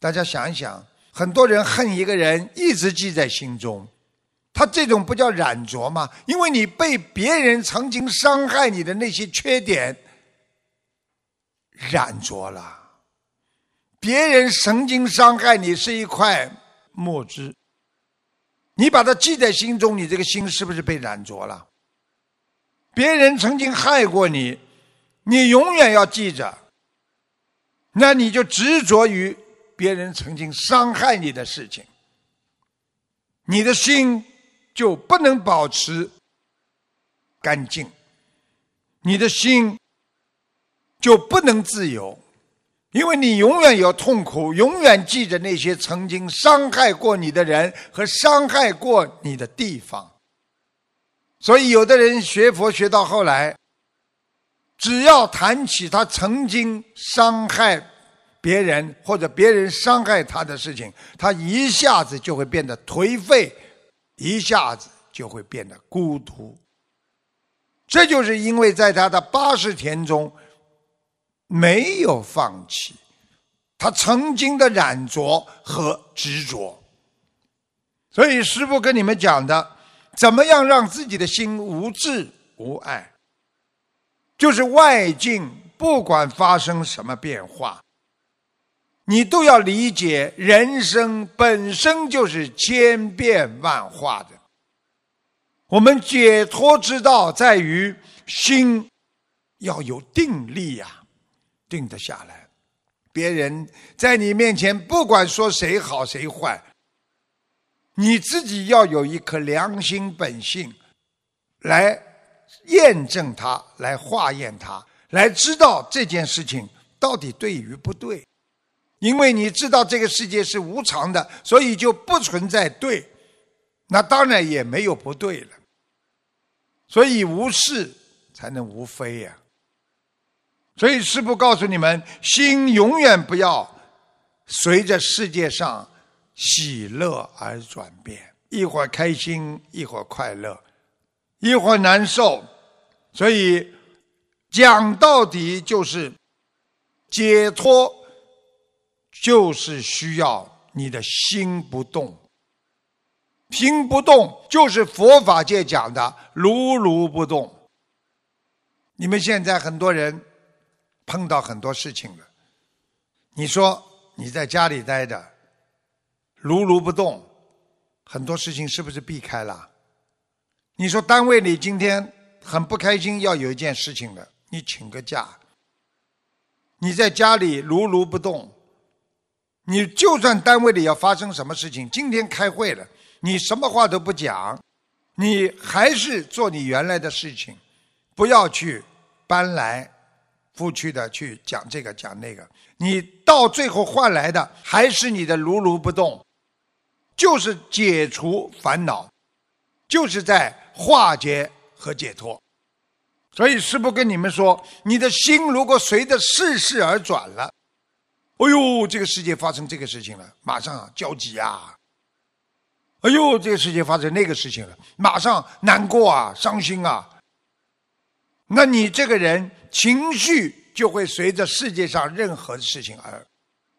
大家想一想，很多人恨一个人，一直记在心中，他这种不叫染着吗？因为你被别人曾经伤害你的那些缺点染着了。别人曾经伤害你是一块墨汁，你把它记在心中，你这个心是不是被染着了？别人曾经害过你，你永远要记着，那你就执着于别人曾经伤害你的事情，你的心就不能保持干净，你的心就不能自由。因为你永远有痛苦，永远记着那些曾经伤害过你的人和伤害过你的地方。所以，有的人学佛学到后来，只要谈起他曾经伤害别人或者别人伤害他的事情，他一下子就会变得颓废，一下子就会变得孤独。这就是因为在他的八十天中。没有放弃他曾经的染着和执着，所以师父跟你们讲的，怎么样让自己的心无智无爱，就是外境不管发生什么变化，你都要理解人生本身就是千变万化的。我们解脱之道在于心要有定力呀。定得下来，别人在你面前不管说谁好谁坏，你自己要有一颗良心本性，来验证它，来化验它，来知道这件事情到底对与不对。因为你知道这个世界是无常的，所以就不存在对，那当然也没有不对了。所以无是才能无非呀。所以师父告诉你们：心永远不要随着世界上喜乐而转变，一会儿开心，一会儿快乐，一会儿难受。所以讲到底就是解脱，就是需要你的心不动，心不动就是佛法界讲的如如不动。你们现在很多人。碰到很多事情了，你说你在家里待着，如如不动，很多事情是不是避开了？你说单位里今天很不开心，要有一件事情了，你请个假。你在家里如如不动，你就算单位里要发生什么事情，今天开会了，你什么话都不讲，你还是做你原来的事情，不要去搬来。覆去的去讲这个讲那个，你到最后换来的还是你的如如不动，就是解除烦恼，就是在化解和解脱。所以师父跟你们说，你的心如果随着世事而转了，哎呦，这个世界发生这个事情了，马上焦急啊！哎呦，这个世界发生那个事情了，马上难过啊，伤心啊。那你这个人。情绪就会随着世界上任何事情而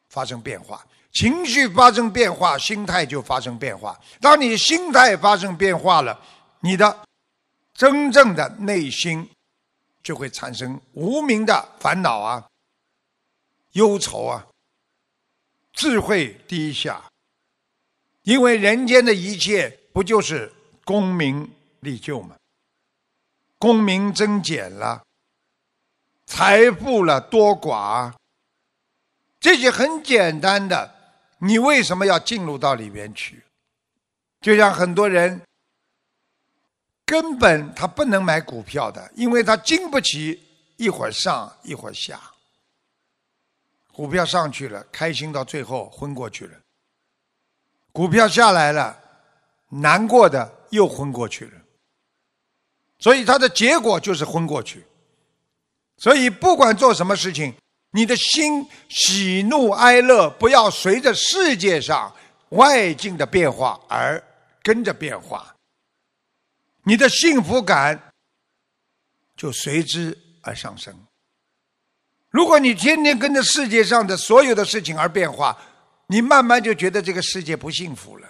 发生变化，情绪发生变化，心态就发生变化。当你心态发生变化了，你的真正的内心就会产生无名的烦恼啊、忧愁啊，智慧低下。因为人间的一切不就是功名利就吗？功名增减了。财富了多寡，这些很简单的，你为什么要进入到里面去？就像很多人根本他不能买股票的，因为他经不起一会儿上一会儿下。股票上去了，开心到最后昏过去了；股票下来了，难过的又昏过去了。所以他的结果就是昏过去。所以，不管做什么事情，你的心喜怒哀乐不要随着世界上外境的变化而跟着变化，你的幸福感就随之而上升。如果你天天跟着世界上的所有的事情而变化，你慢慢就觉得这个世界不幸福了，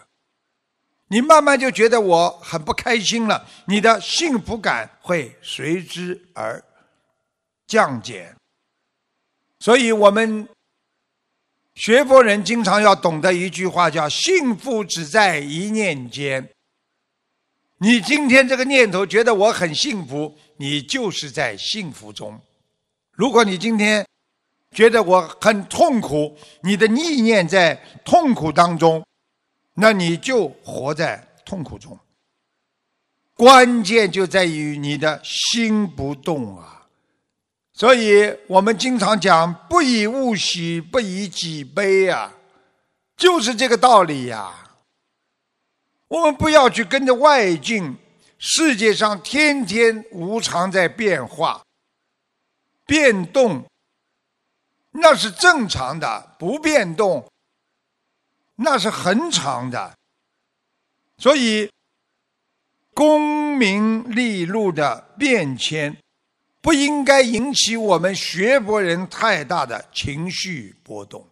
你慢慢就觉得我很不开心了，你的幸福感会随之而降减。所以，我们学佛人经常要懂得一句话，叫“幸福只在一念间”。你今天这个念头觉得我很幸福，你就是在幸福中；如果你今天觉得我很痛苦，你的意念在痛苦当中，那你就活在痛苦中。关键就在于你的心不动啊！所以我们经常讲“不以物喜，不以己悲”呀，就是这个道理呀。我们不要去跟着外境，世界上天天无常在变化、变动，那是正常的；不变动，那是很长的。所以，功名利禄的变迁，不应该引起我们学佛人太大的情绪波动。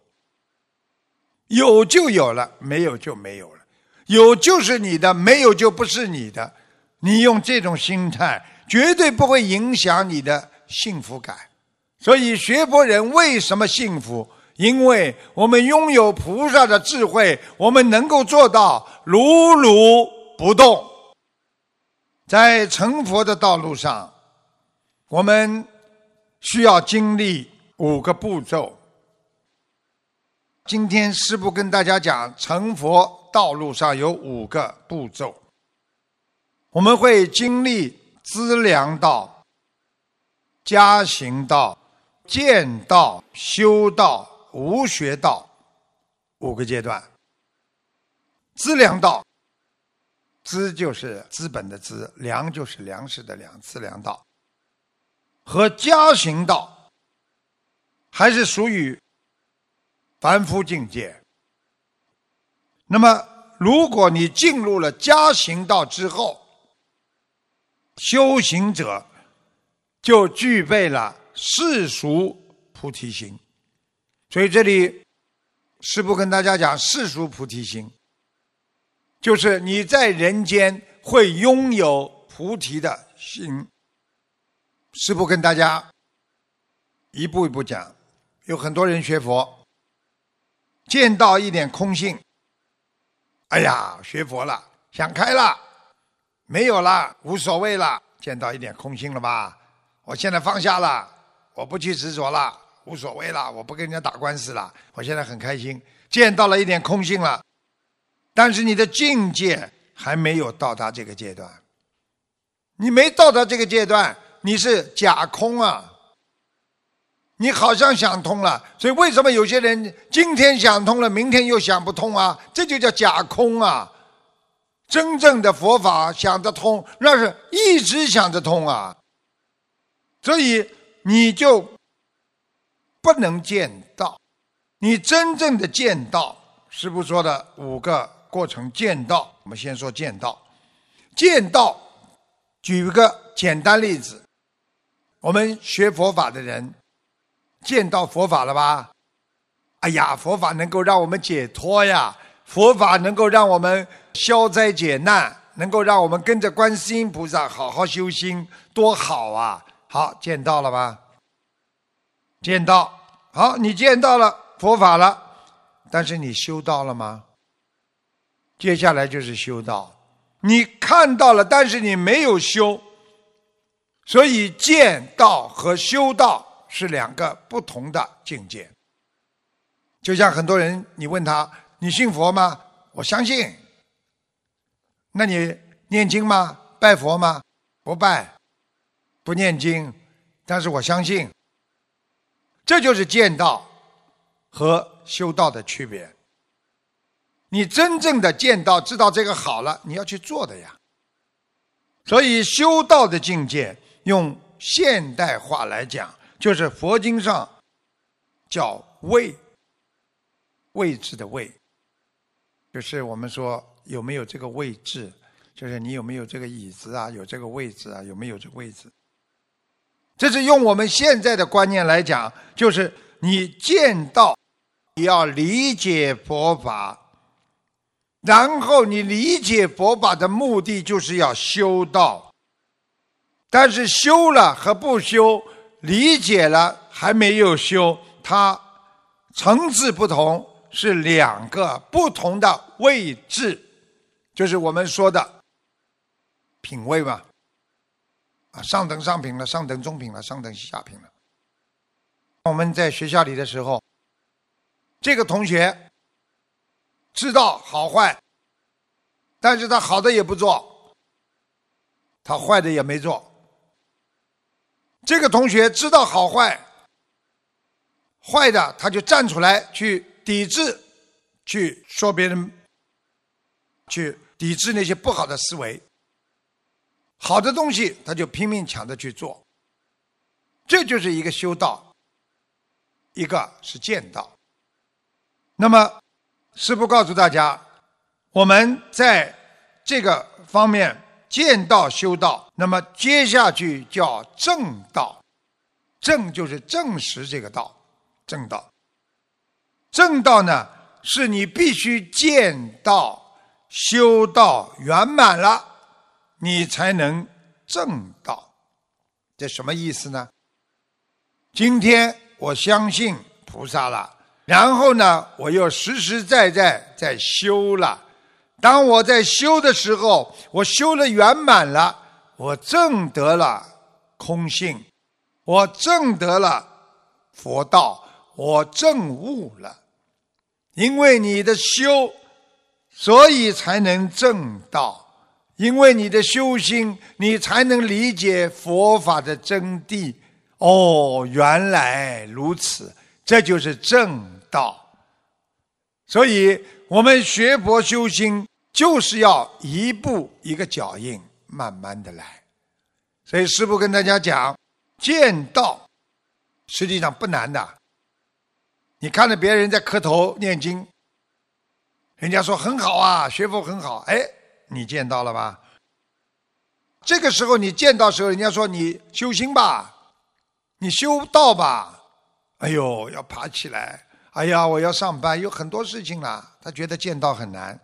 有就有了，没有就没有了。有就是你的，没有就不是你的。你用这种心态，绝对不会影响你的幸福感。所以学佛人为什么幸福？因为我们拥有菩萨的智慧，我们能够做到如如不动。在成佛的道路上，我们需要经历五个步骤。今天师父跟大家讲成佛。道路上有五个步骤，我们会经历资粮道、加行道、见道、修道、无学道五个阶段。资粮道，资就是资本的资，粮就是粮食的粮，资粮道和家行道还是属于凡夫境界。那么，如果你进入了家行道之后，修行者就具备了世俗菩提心。所以这里师父跟大家讲，世俗菩提心，就是你在人间会拥有菩提的心。师父跟大家一步一步讲，有很多人学佛，见到一点空性。哎呀，学佛了，想开了，没有了，无所谓了，见到一点空性了吧？我现在放下了，我不去执着了，无所谓了，我不跟人家打官司了，我现在很开心，见到了一点空性了。但是你的境界还没有到达这个阶段，你没到达这个阶段，你是假空啊。你好像想通了，所以为什么有些人今天想通了，明天又想不通啊？这就叫假空啊！真正的佛法想得通，那是一直想得通啊。所以你就不能见到，你真正的见到，师父说的五个过程见到。我们先说见到，见到，举一个简单例子，我们学佛法的人。见到佛法了吧？哎呀，佛法能够让我们解脱呀！佛法能够让我们消灾解难，能够让我们跟着观世音菩萨好好修心，多好啊！好，见到了吧？见到，好，你见到了佛法了，但是你修到了吗？接下来就是修道，你看到了，但是你没有修，所以见道和修道。是两个不同的境界，就像很多人，你问他你信佛吗？我相信。那你念经吗？拜佛吗？不拜，不念经，但是我相信。这就是见道和修道的区别。你真正的见到，知道这个好了，你要去做的呀。所以修道的境界，用现代话来讲。就是佛经上叫位，位置的位，就是我们说有没有这个位置，就是你有没有这个椅子啊，有这个位置啊，有没有这个位置？这是用我们现在的观念来讲，就是你见到你要理解佛法，然后你理解佛法的目的就是要修道。但是修了和不修，理解了还没有修，它层次不同，是两个不同的位置，就是我们说的品位嘛。啊，上等上品了，上等中品了，上等下品了。我们在学校里的时候，这个同学知道好坏，但是他好的也不做，他坏的也没做。这个同学知道好坏，坏的他就站出来去抵制，去说别人，去抵制那些不好的思维。好的东西，他就拼命抢着去做，这就是一个修道，一个是见道。那么，师父告诉大家，我们在这个方面见道修道，那么接下去叫正道，正就是证实这个道，正道。正道呢，是你必须见道修道圆满了。你才能正道，这什么意思呢？今天我相信菩萨了，然后呢，我又实实在在在修了。当我在修的时候，我修了圆满了，我证得了空性，我证得了佛道，我证悟了。因为你的修，所以才能正道。因为你的修心，你才能理解佛法的真谛。哦，原来如此，这就是正道。所以，我们学佛修心，就是要一步一个脚印，慢慢的来。所以，师父跟大家讲，见道实际上不难的。你看着别人在磕头念经，人家说很好啊，学佛很好，哎。你见到了吧？这个时候你见到时候，人家说你修心吧，你修道吧。哎呦，要爬起来！哎呀，我要上班，有很多事情了。他觉得见到很难。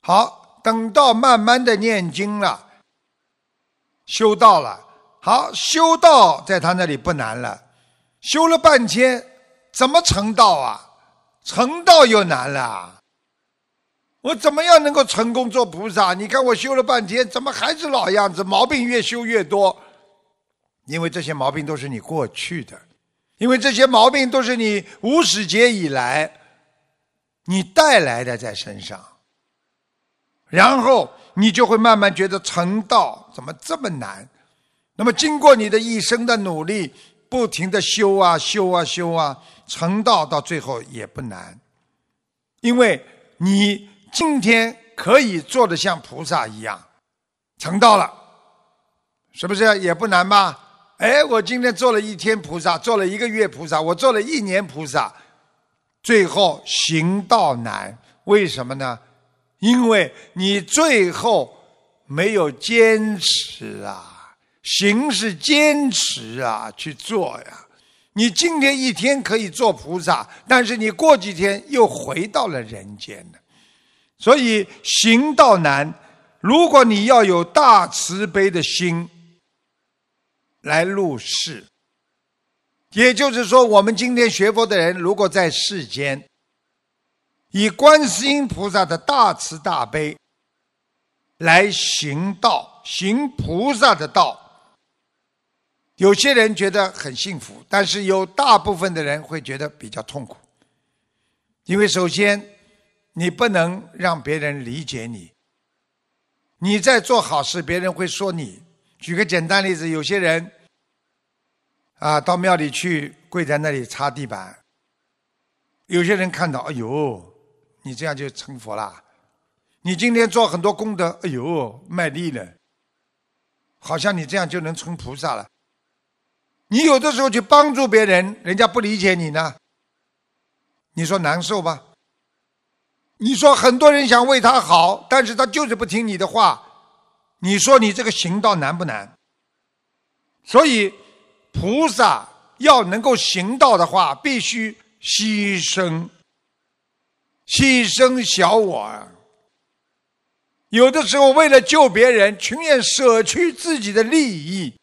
好，等到慢慢的念经了，修道了。好，修道在他那里不难了。修了半天，怎么成道啊？成道又难了。我怎么样能够成功做菩萨？你看我修了半天，怎么还是老样子？毛病越修越多，因为这些毛病都是你过去的，因为这些毛病都是你无始劫以来你带来的在身上，然后你就会慢慢觉得成道怎么这么难？那么经过你的一生的努力，不停的修啊修啊修啊，成道到最后也不难，因为你。今天可以做的像菩萨一样，成道了，是不是也不难吧？哎，我今天做了一天菩萨，做了一个月菩萨，我做了一年菩萨，最后行道难，为什么呢？因为你最后没有坚持啊，行是坚持啊，去做呀。你今天一天可以做菩萨，但是你过几天又回到了人间了。所以行道难，如果你要有大慈悲的心来入世，也就是说，我们今天学佛的人，如果在世间以观世音菩萨的大慈大悲来行道，行菩萨的道，有些人觉得很幸福，但是有大部分的人会觉得比较痛苦，因为首先。你不能让别人理解你。你在做好事，别人会说你。举个简单例子，有些人啊，到庙里去跪在那里擦地板，有些人看到，哎呦，你这样就成佛了。你今天做很多功德，哎呦，卖力了，好像你这样就能成菩萨了。你有的时候去帮助别人，人家不理解你呢，你说难受吧？你说很多人想为他好，但是他就是不听你的话。你说你这个行道难不难？所以菩萨要能够行道的话，必须牺牲，牺牲小我。有的时候为了救别人，情愿舍去自己的利益。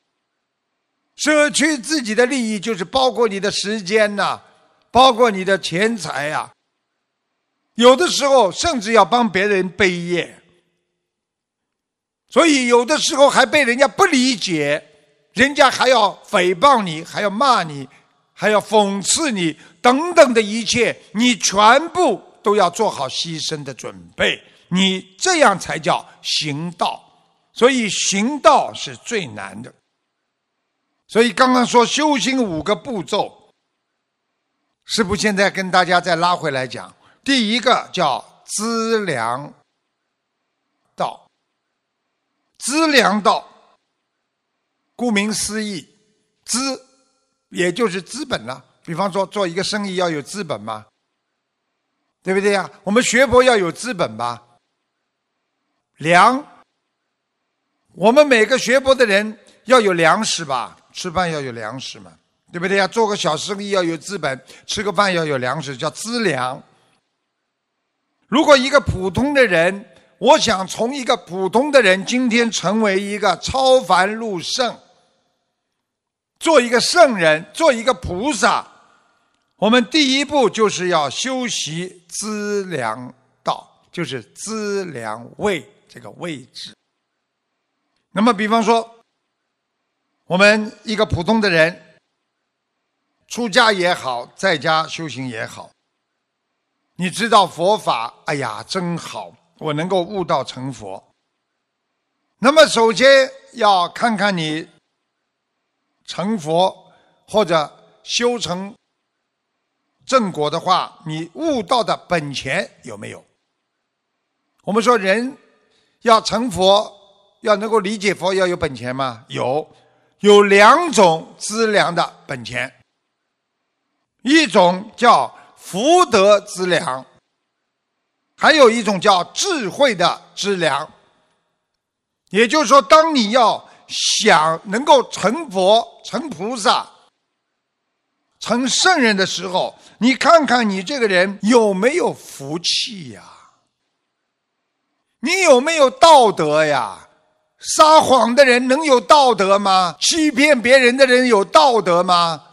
舍去自己的利益，就是包括你的时间呐，包括你的钱财呀。有的时候甚至要帮别人背业，所以有的时候还被人家不理解，人家还要诽谤你，还要骂你，还要讽刺你，等等的一切，你全部都要做好牺牲的准备。你这样才叫行道，所以行道是最难的。所以刚刚说修行五个步骤，师父现在跟大家再拉回来讲，第一个叫资粮道。资粮道，顾名思义，资也就是资本了。比方说做一个生意要有资本嘛，对不对呀？我们学佛要有资本吧。粮，我们每个学佛的人要有粮食吧。吃饭要有粮食嘛，对不对呀？做个小生意要有资本，吃个饭要有粮食，叫资粮。如果一个普通的人，我想从一个普通的人今天成为一个超凡入圣，做一个圣人，做一个菩萨，我们第一步就是要修习资粮道，就是资粮位这个位置。那么，比方说。我们一个普通的人，出家也好，在家修行也好，你知道佛法，哎呀，真好，我能够悟道成佛。那么，首先要看看你成佛或者修成正果的话，你悟道的本钱有没有？我们说人要成佛，要能够理解佛，要有本钱吗？有。有两种资粮的本钱，一种叫福德资粮，还有一种叫智慧的资粮。也就是说，当你要想能够成佛、成菩萨、成圣人的时候，你看看你这个人有没有福气呀？你有没有道德呀？撒谎的人能有道德吗？欺骗别人的人有道德吗？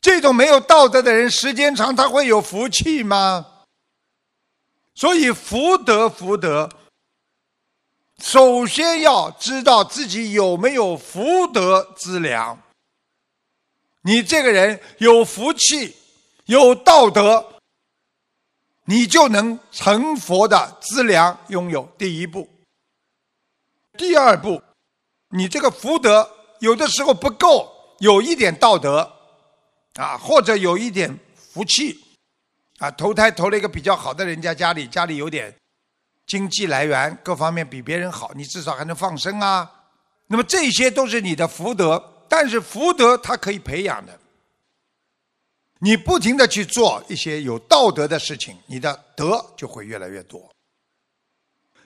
这种没有道德的人，时间长他会有福气吗？所以福德福德，首先要知道自己有没有福德资粮。你这个人有福气，有道德，你就能成佛的资粮拥有第一步。第二步，你这个福德有的时候不够，有一点道德，啊，或者有一点福气，啊，投胎投了一个比较好的人家家里，家里有点经济来源，各方面比别人好，你至少还能放生啊。那么这些都是你的福德，但是福德它可以培养的，你不停的去做一些有道德的事情，你的德就会越来越多。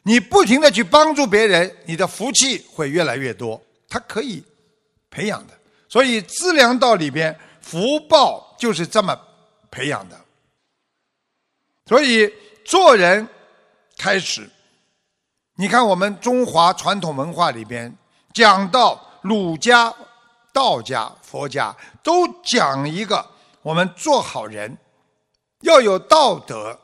你不停的去帮助别人，你的福气会越来越多。它可以培养的，所以资粮道里边福报就是这么培养的。所以做人开始，你看我们中华传统文化里边讲到儒家、道家、佛家都讲一个，我们做好人要有道德。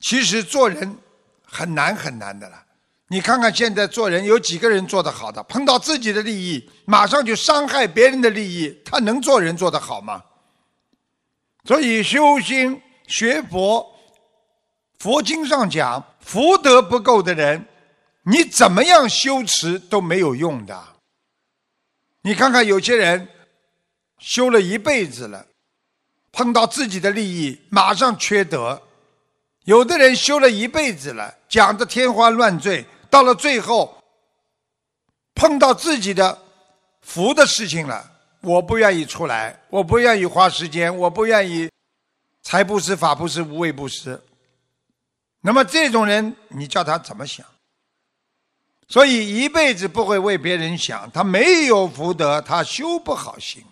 其实做人很难很难的了，你看看现在做人有几个人做得好的？碰到自己的利益，马上就伤害别人的利益，他能做人做得好吗？所以修心学佛，佛经上讲，福德不够的人，你怎么样修持都没有用的。你看看有些人修了一辈子了，碰到自己的利益，马上缺德。有的人修了一辈子了，讲的天花乱坠，到了最后碰到自己的福的事情了，我不愿意出来，我不愿意花时间，我不愿意财布施、法布施、无畏布施。那么这种人，你叫他怎么想？所以一辈子不会为别人想，他没有福德，他修不好心。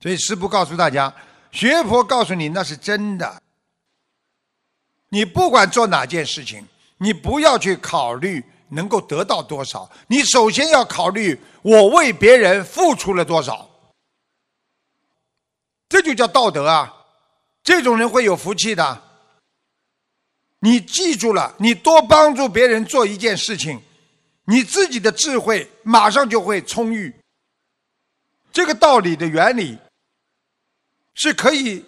所以师父告诉大家，学佛告诉你那是真的。你不管做哪件事情，你不要去考虑能够得到多少，你首先要考虑我为别人付出了多少，这就叫道德啊！这种人会有福气的。你记住了，你多帮助别人做一件事情，你自己的智慧马上就会充裕。这个道理的原理是可以，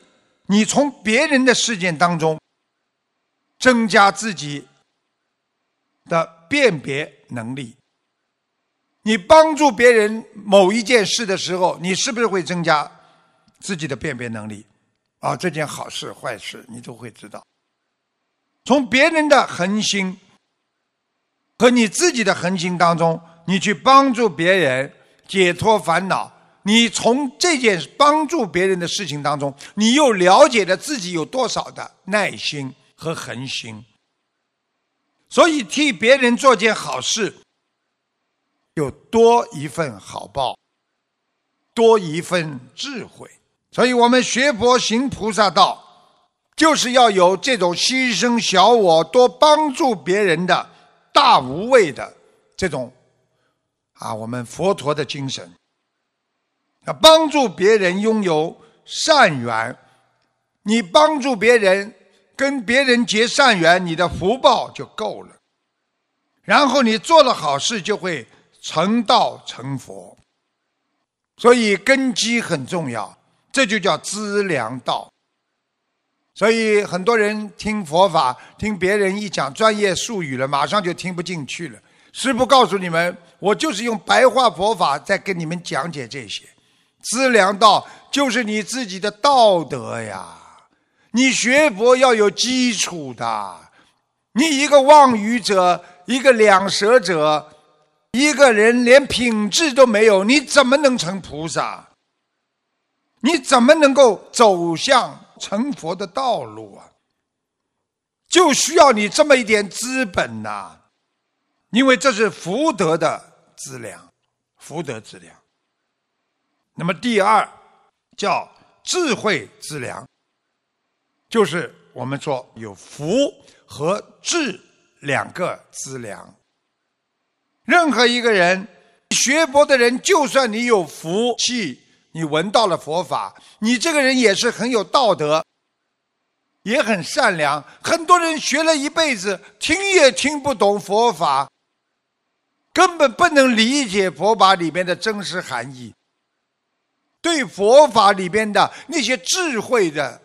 你从别人的事件当中增加自己的辨别能力。你帮助别人某一件事的时候，你是不是会增加自己的辨别能力？啊，这件好事坏事你都会知道。从别人的恒心和你自己的恒心当中，你去帮助别人解脱烦恼。你从这件帮助别人的事情当中，你又了解了自己有多少的耐心和恒心。所以替别人做件好事，有多一份好报，多一份智慧。所以我们学佛行菩萨道。就是要有这种牺牲小我、多帮助别人的大无畏的这种啊，我们佛陀的精神。啊，帮助别人拥有善缘，你帮助别人跟别人结善缘，你的福报就够了。然后你做了好事，就会成道成佛。所以根基很重要，这就叫资粮道。所以很多人听佛法，听别人一讲专业术语了，马上就听不进去了。师父告诉你们，我就是用白话佛法在跟你们讲解这些。资粮道就是你自己的道德呀，你学佛要有基础的。你一个妄语者，一个两舌者，一个人连品质都没有，你怎么能成菩萨？你怎么能够走向？成佛的道路啊，就需要你这么一点资本呐，因为这是福德的资粮，福德资粮。那么第二叫智慧资粮，就是我们说有福和智两个资粮。任何一个人学佛的人，就算你有福气。你闻到了佛法，你这个人也是很有道德，也很善良。很多人学了一辈子，听也听不懂佛法，根本不能理解佛法里面的真实含义，对佛法里边的那些智慧的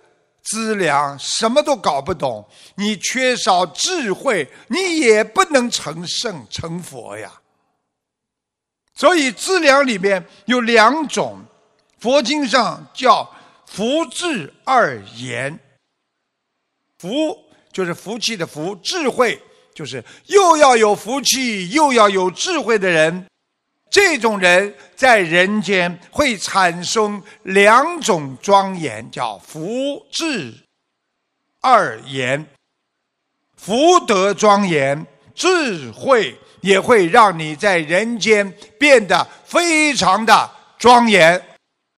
资粮，什么都搞不懂。你缺少智慧，你也不能成圣成佛呀。所以资粮里面有两种。佛经上叫福智二言，福就是福气的福，智慧就是又要有福气又要有智慧的人，这种人在人间会产生两种庄严，叫福智二言，福德庄严，智慧也会让你在人间变得非常的庄严。